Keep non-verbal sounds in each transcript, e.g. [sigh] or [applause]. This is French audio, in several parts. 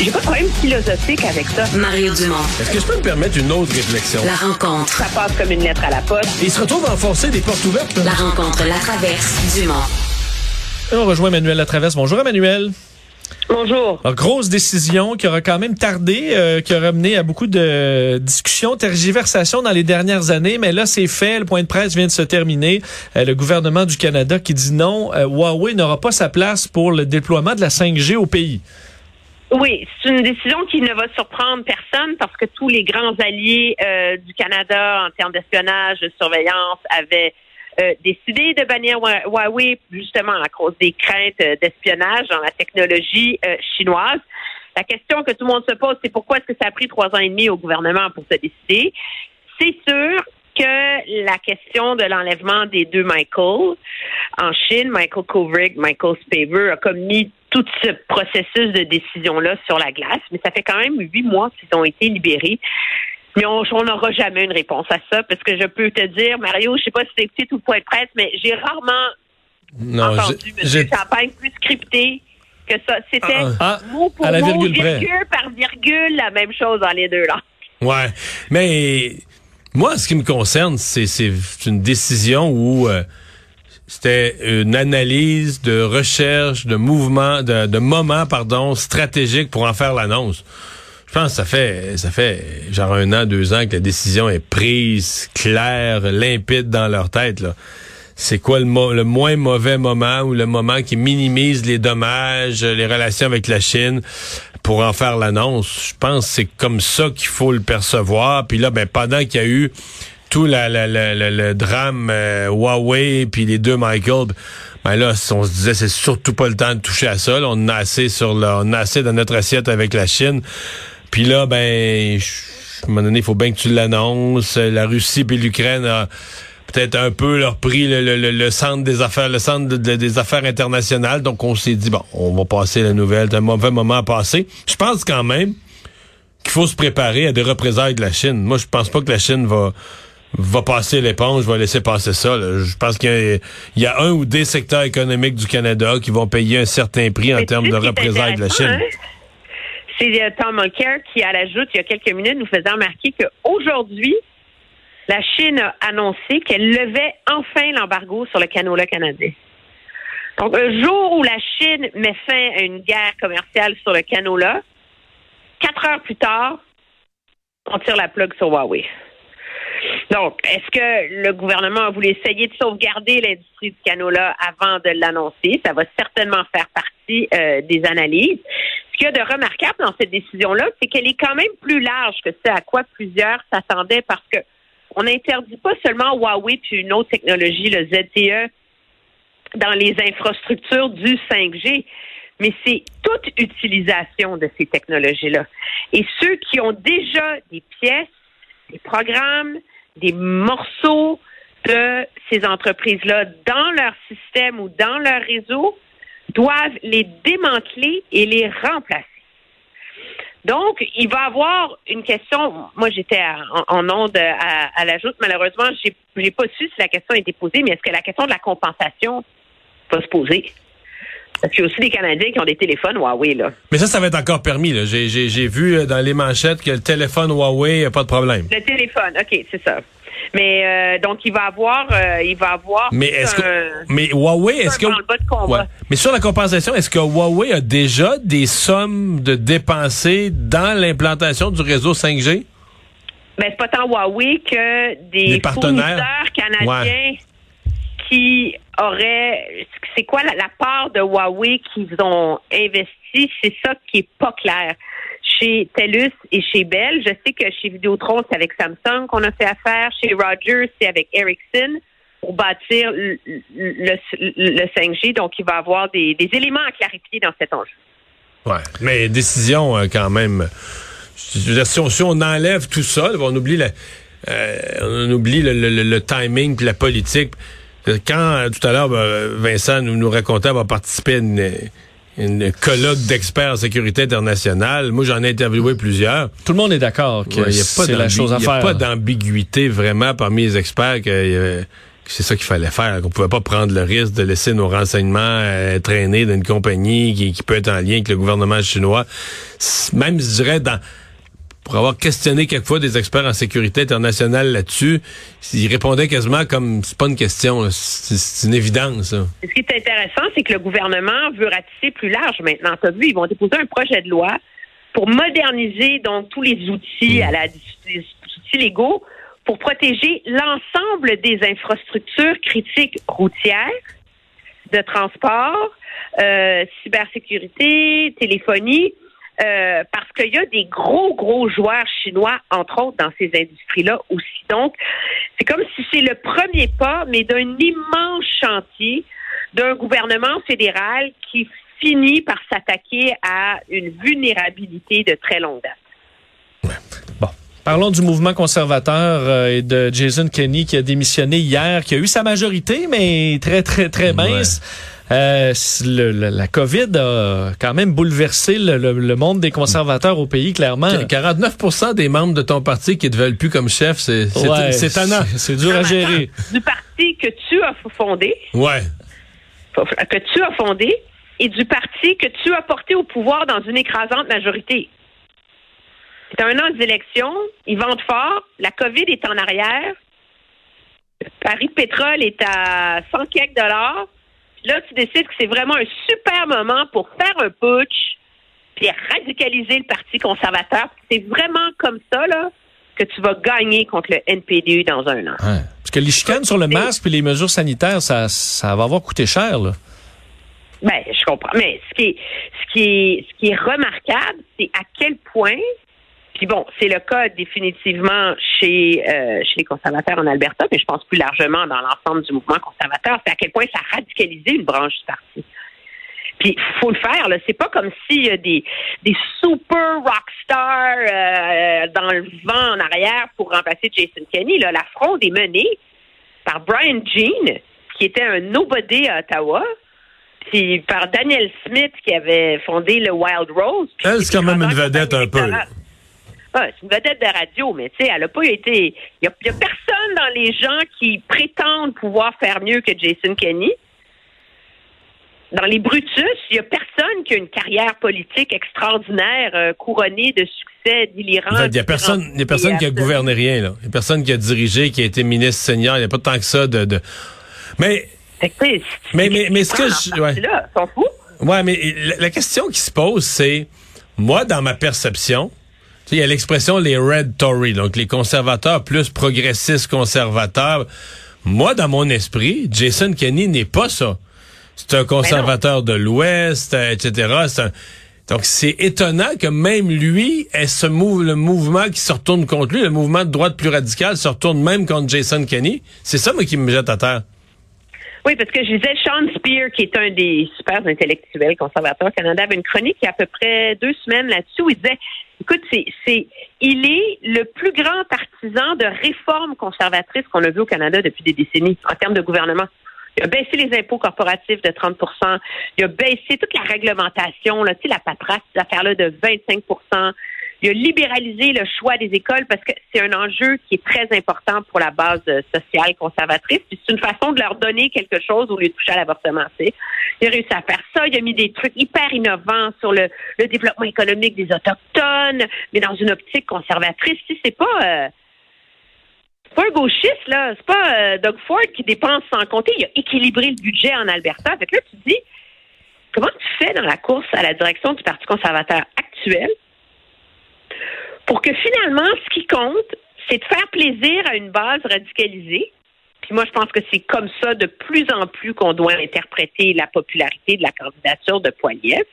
J'ai pas de problème philosophique avec ça. Mario Dumont. Est-ce que je peux me permettre une autre réflexion? La rencontre. Ça passe comme une lettre à la poste. Il se retrouve à enfoncer des portes ouvertes. La rencontre Latraverse. Dumont. On rejoint Emmanuel Latraverse. Bonjour Emmanuel. Bonjour. Alors, grosse décision qui aura quand même tardé, euh, qui aura mené à beaucoup de discussions, tergiversations dans les dernières années, mais là c'est fait, le point de presse vient de se terminer. Euh, le gouvernement du Canada qui dit non, euh, Huawei n'aura pas sa place pour le déploiement de la 5G au pays. Oui, c'est une décision qui ne va surprendre personne parce que tous les grands alliés euh, du Canada en termes d'espionnage, de surveillance avaient euh, décidé de bannir Hua- Huawei justement à cause des craintes euh, d'espionnage dans la technologie euh, chinoise. La question que tout le monde se pose, c'est pourquoi est-ce que ça a pris trois ans et demi au gouvernement pour se décider? C'est sûr que la question de l'enlèvement des deux Michael en Chine, Michael Kovrig, Michael Spavor, a comme mis tout ce processus de décision-là sur la glace, mais ça fait quand même huit mois qu'ils ont été libérés. Mais on n'aura jamais une réponse à ça, parce que je peux te dire, Mario, je sais pas si c'est petit ou point de presse, mais j'ai rarement Non, entendu une campagne plus scriptée que ça. C'était Ah, mot pour à la mot, virgule près. virgule par virgule, la même chose dans les deux langues. Ouais. Mais moi, ce qui me concerne, c'est c'est une décision où euh, c'était une analyse de recherche, de mouvement, de, de moment, pardon, stratégique pour en faire l'annonce. Je pense ça fait ça fait genre un an, deux ans que la décision est prise, claire, limpide dans leur tête. Là. C'est quoi le, mo- le moins mauvais moment ou le moment qui minimise les dommages, les relations avec la Chine pour en faire l'annonce? Je pense c'est comme ça qu'il faut le percevoir. Puis là, ben pendant qu'il y a eu tout le drame euh, Huawei puis les deux Michael, ben là, on se disait c'est surtout pas le temps de toucher à ça. on a assez sur le, on a assez dans notre assiette avec la Chine. Puis là, ben, à un moment il faut bien que tu l'annonces. La Russie puis l'Ukraine a peut-être un peu leur pris le, le- le- centre des affaires, le centre de- de- des affaires internationales. Donc, on s'est dit, bon, on va passer la nouvelle. C'est un mauvais moment à passer. Je pense quand même qu'il faut se préparer à des représailles de la Chine. Moi, je pense pas que la Chine va va passer l'éponge, va laisser passer ça. là. Je pense qu'il y, a- il y a un ou des secteurs économiques du Canada qui vont payer un certain prix en termes de représailles de la Chine. hein? C'est euh, Tom Mulcair qui, à la joute, il y a quelques minutes, nous faisait remarquer qu'aujourd'hui, la Chine a annoncé qu'elle levait enfin l'embargo sur le canola canadien. Donc, un jour où la Chine met fin à une guerre commerciale sur le canola, quatre heures plus tard, on tire la plug sur Huawei. Donc, est-ce que le gouvernement a voulu essayer de sauvegarder l'industrie du canola avant de l'annoncer? Ça va certainement faire partie euh, des analyses. Ce qu'il y a de remarquable dans cette décision-là, c'est qu'elle est quand même plus large que ce à quoi plusieurs s'attendaient parce que on n'interdit pas seulement Huawei puis une autre technologie, le ZTE, dans les infrastructures du 5G, mais c'est toute utilisation de ces technologies-là. Et ceux qui ont déjà des pièces, des programmes, des morceaux de ces entreprises-là dans leur système ou dans leur réseau doivent les démanteler et les remplacer. Donc, il va avoir une question. Moi, j'étais en, en onde à, à la joute. Malheureusement, j'ai j'ai pas su si la question a été posée, mais est-ce que la question de la compensation va se poser? Parce qu'il y a aussi des Canadiens qui ont des téléphones Huawei, là. Mais ça, ça va être encore permis. là. J'ai j'ai- j'ai vu euh, dans les manchettes que le téléphone Huawei, pas de problème. Le téléphone, OK, c'est ça. Mais euh, donc, il va avoir, euh, il va avoir. Mais que Huawei, est-ce que. Ouais. Mais sur la compensation, est-ce que Huawei a déjà des sommes de dépensées dans l'implantation du réseau 5G Ben, c'est pas tant Huawei que des Des partenaires. fournisseurs canadiens qui auraient. C'est quoi la, part de Huawei qu'ils ont investi? C'est ça qui est pas clair. Chez TELUS et chez Bell, je sais que chez Vidéotron, c'est avec Samsung qu'on a fait affaire. Chez Rogers, c'est avec Ericsson pour bâtir le, le, le 5G. Donc, il va y avoir des, éléments à clarifier dans cet enjeu. Ouais, mais décision euh, quand même. Si, on, enlève tout ça, on oublie euh, on oublie le- le timing puis la politique. Euh, Quand euh, tout à l'heure ben, Vincent nous, nous racontait avoir participé à une, une colloque d'experts en sécurité internationale, moi j'en ai interviewé plusieurs. Tout le monde est d'accord que Ouais, a c'est la chose à y a faire. pas d'ambiguïté vraiment parmi les experts que, euh, que c'est ça qu'il fallait faire, qu'on pouvait pas prendre le risque de laisser nos renseignements euh, traîner dans une compagnie qui, qui peut être en lien avec le gouvernement chinois. Même, je dirais, dans pour avoir questionné quelquefois des experts en sécurité internationale là-dessus, ils répondaient quasiment comme c'est pas une question, c'est une évidence. là. Ce qui est intéressant, c'est que le gouvernement veut ratisser plus large maintenant. Tu as vu, ils vont déposer un projet de loi pour moderniser donc tous les outils à la les outils légaux pour protéger l'ensemble des infrastructures critiques routières, de transport, euh, cybersécurité, téléphonie, euh, parce qu'il y a des gros, gros joueurs chinois, entre autres, dans ces industries-là aussi. Donc, c'est comme si c'est le premier pas, mais d'un immense chantier d'un gouvernement fédéral qui finit par s'attaquer à une vulnérabilité de très longue date. Parlons du mouvement conservateur euh, et de Jason Kenney qui a démissionné hier, qui a eu sa majorité, mais très, très, très mince. Euh, le- le- la COVID a quand même bouleversé le, le- le monde des conservateurs au pays, clairement. Qu- 49% des membres de ton parti qui te veulent plus comme chef, c'est c'est Ouais, c'est- C'est dur à gérer. Du parti que tu as fondé, Ouais. que tu as fondé, et du parti que tu as porté au pouvoir dans une écrasante majorité. C'est un an d'élection, ils vendent fort, la COVID est en arrière, Paris Pétrole est à 100 quelques dollars, puis là, tu décides que c'est vraiment un super moment pour faire un putsch, puis radicaliser le Parti conservateur. C'est vraiment comme ça, là, que tu vas gagner contre le NPD dans un an. Parce que les chicanes sur le masque et les mesures sanitaires, ça, ça va avoir coûté cher. Là. Ben, je comprends. Mais ce qui est, ce qui est, ce qui est remarquable, c'est à quel point, puis bon, c'est le cas définitivement chez, euh, chez les conservateurs en Alberta, mais je pense plus largement dans l'ensemble du mouvement conservateur, c'est à quel point ça a radicalisé une branche du parti. Puis faut le faire, là. C'est pas comme s'il y a des, des super rockstars euh, dans le vent en arrière pour remplacer Jason Kenney. Là. La fronde est menée par Brian Jean, qui était un nobody à Ottawa, puis par Daniel Smith, qui avait fondé le Wild Rose. Elle, c'est quand même une vedette un peu, Ouais, c'est une vedette de radio, mais tu sais, elle a pas été. Il y, a- personne dans les gens qui prétendent pouvoir faire mieux que Jason Kenney. Dans les Brutus, il y a personne qui a une carrière politique extraordinaire, euh, couronnée de succès fait, Il y a personne, y a personne qui a gouverné rien, là. Il y a personne qui a dirigé, qui a été ministre senior. Il n'y a pas tant que ça de, de... Mais, Mais- mais- mais ce que je- ouais. parti-là, ils sont fous. ouais, mais la, la question qui se pose, c'est, moi, dans ma perception, il y a l'expression les Red Tory, donc les conservateurs plus progressistes conservateurs. Moi, dans mon esprit, Jason Kenney n'est pas ça. C'est un conservateur de l'Ouest, euh, etc. C'est un- Donc, c'est étonnant que même lui ait ce mou- le mouvement qui se retourne contre lui, le mouvement de droite plus radical se retourne même contre Jason Kenney. C'est ça, moi, qui me jette à terre. Oui, parce que je disais, Sean Spear, qui est un des super intellectuels conservateurs Canada, avait une chronique il y a à peu près deux semaines là-dessus où il disait, écoute, c'est, il est le plus grand partisan de réformes conservatrices qu'on a vues au Canada depuis des décennies en termes de gouvernement. Il a baissé les impôts corporatifs de 30% Il a baissé toute la réglementation, là, tu sais, la paperasse, ces affaires-là de 25 Il a libéralisé le choix des écoles parce que c'est un enjeu qui est très important pour la base euh, sociale conservatrice. Puis c'est une façon de leur donner quelque chose au lieu de toucher à l'avortement. tu sais. Il a réussi à faire ça. Il a mis des trucs hyper innovants sur le, développement économique des autochtones, mais dans une optique conservatrice. Sais, c'est pas euh, c'est pas un gauchiste là. C'est pas euh, Doug Ford qui dépense sans compter. Il a équilibré le budget en Alberta. Fait que là, tu te dis comment tu fais dans la course à la direction du Parti conservateur actuel pour que finalement, ce qui compte, c'est de faire plaisir à une base radicalisée. Puis moi, je pense que c'est comme ça de plus en plus qu'on doit interpréter la popularité de la candidature de Poiliev.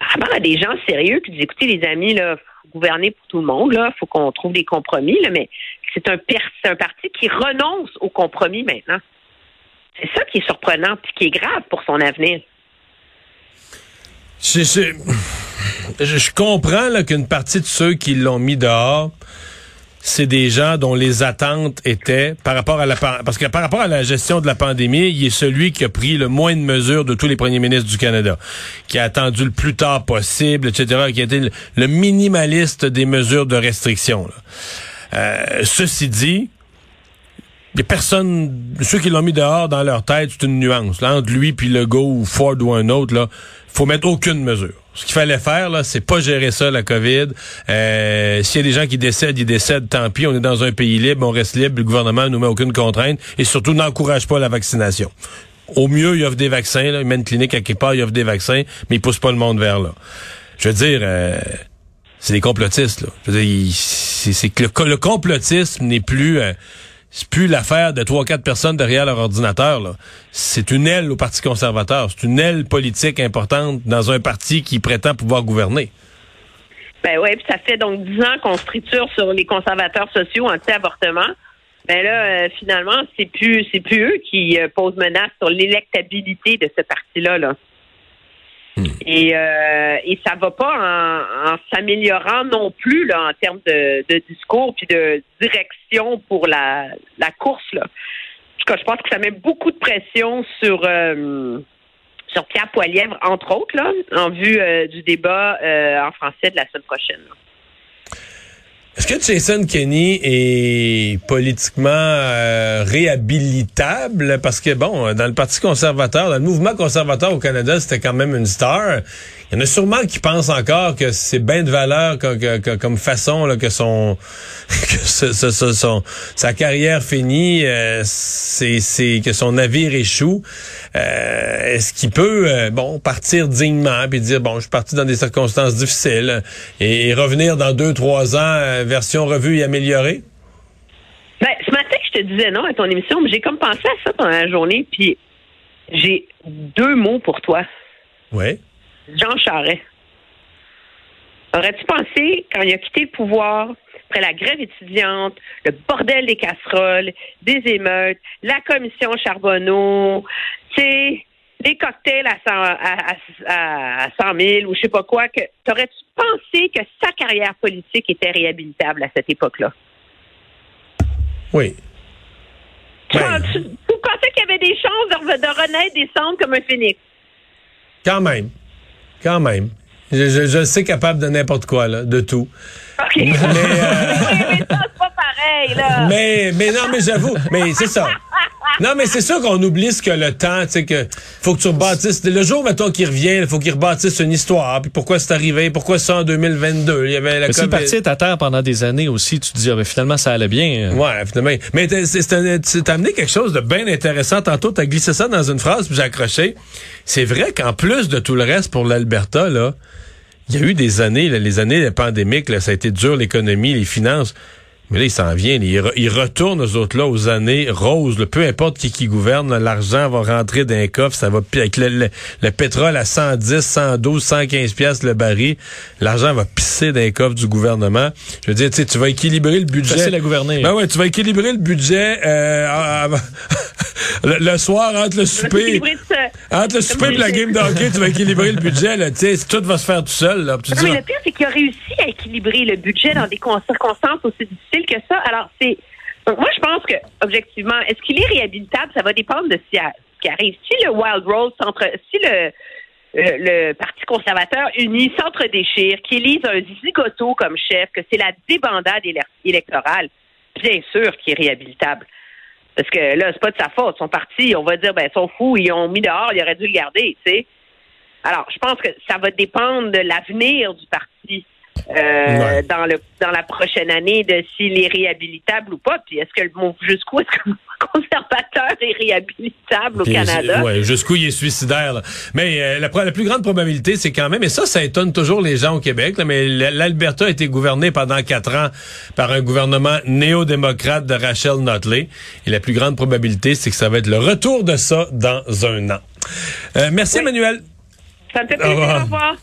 Vraiment à des gens sérieux qui disent écoutez, les amis, là, faut gouverner pour tout le monde, là, faut qu'on trouve des compromis, là, mais c'est un, un parti qui renonce au compromis maintenant. C'est ça qui est surprenant et qui est grave pour son avenir. Je, comprends qu'une partie de ceux qui l'ont mis dehors, c'est des gens dont les attentes étaient par rapport à la parce que par rapport à la gestion de la pandémie, il est celui qui a pris le moins de mesures de tous les premiers ministres du Canada, qui a attendu le plus tard possible, etc., qui a été le, minimaliste des mesures de restriction. Euh, ceci dit, il y a personne, ceux qui l'ont mis dehors dans leur tête, c'est une nuance. Là, entre lui puis le go ou Ford ou un autre, là, faut mettre aucune mesure. Ce qu'il fallait faire, là, c'est pas gérer ça, la COVID. Euh, S'il y a des gens qui décèdent, ils décèdent, tant pis. On est dans un pays libre, on reste libre, le gouvernement ne nous met aucune contrainte et surtout n'encourage pas la vaccination. Au mieux, il offre des vaccins, là. il met une clinique à quelque part, il offre des vaccins, mais il pousse pas le monde vers là. Je veux dire, euh, c'est des complotistes. Là. Je veux dire, c'est que le, complotisme n'est plus... Euh, c'est plus l'affaire de trois quatre personnes derrière leur ordinateur. C'est une aile au Parti conservateur. C'est une aile politique importante dans un parti qui prétend pouvoir gouverner. Ben oui, puis ça fait donc dix ans qu'on se triture sur les conservateurs sociaux anti-avortement. Ben là, euh, finalement, c'est plus c'est plus eux qui euh, posent menace sur l'électabilité de ce parti-là. Là. Hmm. Et, euh, et ça va pas en, s'améliorant non plus là, en termes de, discours puis de direction pour la, la course. Là. Je pense que ça met beaucoup de pression sur euh, sur Pierre Poilièvre, entre autres, là, en vue euh, du débat euh, en français de la semaine prochaine. Est-ce que Jason Kenney est politiquement euh, réhabilitable? Parce que, bon, dans le Parti conservateur, dans le mouvement conservateur au Canada, c'était quand même une star. Il y en a sûrement qui pensent encore que c'est bien de valeur comme, façon là, que son [laughs] que son, sa carrière finie, euh, c'est que son navire échoue. Euh, Est-ce qu'il peut euh, bon partir dignement puis dire bon je suis parti dans des circonstances difficiles et, revenir dans deux trois ans euh, version revue et améliorée? Ben, ce matin je te disais non à ton émission, mais j'ai comme pensé à ça pendant la journée puis j'ai deux mots pour toi. Oui. Jean Charest. Aurais-tu pensé, quand il a quitté le pouvoir, après la grève étudiante, le bordel des casseroles, des émeutes, la commission Charbonneau, tu sais, les cocktails à 100, à, 100 000 ou je sais pas quoi, que t'aurais-tu pensé que sa carrière politique était réhabilitable à cette époque-là? Oui. Tu, ben. pensais qu'il y avait des chances de, de renaître des cendres comme un phénix? Quand même. Quand même. Je, je, je sais capable de n'importe quoi, là, de tout. Mais, euh... [laughs] mais c'est pas pareil, là. Mais, mais non, mais j'avoue, mais c'est ça. Non, mais c'est sûr qu'on oublie ce que le temps, tu sais, que faut que tu rebâtisses. Le jour, mettons, qu'il revient, il faut qu'il rebâtisse une histoire. Puis pourquoi c'est arrivé? Pourquoi ça en 2022? Il y avait la mais COVID. parti à terre pendant des années aussi, tu te dis, ah, mais finalement, ça allait bien. Ouais, finalement. Mais t'as amené quelque chose de bien intéressant. Tantôt, t'as glissé ça dans une phrase, puis j'ai accroché. C'est vrai qu'en plus de tout le reste pour l'Alberta, là, il y a eu des années, les années pandémiques, là, ça a été dur, l'économie, les finances. Mais là, il s'en vient. Il, retourne aux autres là aux années roses. peu importe qui qui gouverne, l'argent va rentrer d'un coffre. Ça va avec le, le, pétrole à 110, 112, 115 pièces le baril. L'argent va pisser d'un coffre du gouvernement. Je veux dire, tu vas équilibrer le budget. C'est la gouverner. Ben ouais, tu vas équilibrer le budget euh, [laughs] le, soir entre le souper. Entre le souper et la game d'hockey, tu vas équilibrer le budget. Là, tout va se faire tout seul. Là, mais le pire, c'est qu'il a réussi à équilibrer le budget dans des circonstances aussi difficiles que ça. Alors, c'est. moi, je pense que, objectivement, est-ce qu'il est réhabilitable? Ça va dépendre de ce qui arrive. Si le Wild Rose si le, le, Parti conservateur uni s'entre-déchire, qu'il élise un zigoto comme chef, que c'est la débandade électorale, bien sûr qu'il est réhabilitable. Parce que là, c'est pas de sa faute. Son parti, on va dire, ben, ils sont fous, ils ont mis dehors, ils auraient dû le garder, tu sais. Alors, je pense que ça va dépendre de l'avenir du parti. euh, dans le dans la prochaine année de s'il est réhabilitable ou pas. Puis est-ce que le mot jusqu'où est-ce que le [laughs] conservateur est réhabilitable au Canada? Ouais, jusqu'où il est suicidaire. Mais euh, la, la, plus grande probabilité, c'est quand même, et ça, ça étonne toujours les gens au Québec, là, mais l'Alberta a été gouverné pendant quatre ans par un gouvernement néo-démocrate de Rachel Notley. Et la plus grande probabilité, c'est que ça va être le retour de ça dans un an. Euh, merci, Emmanuel. Ça me fait plaisir. Au revoir.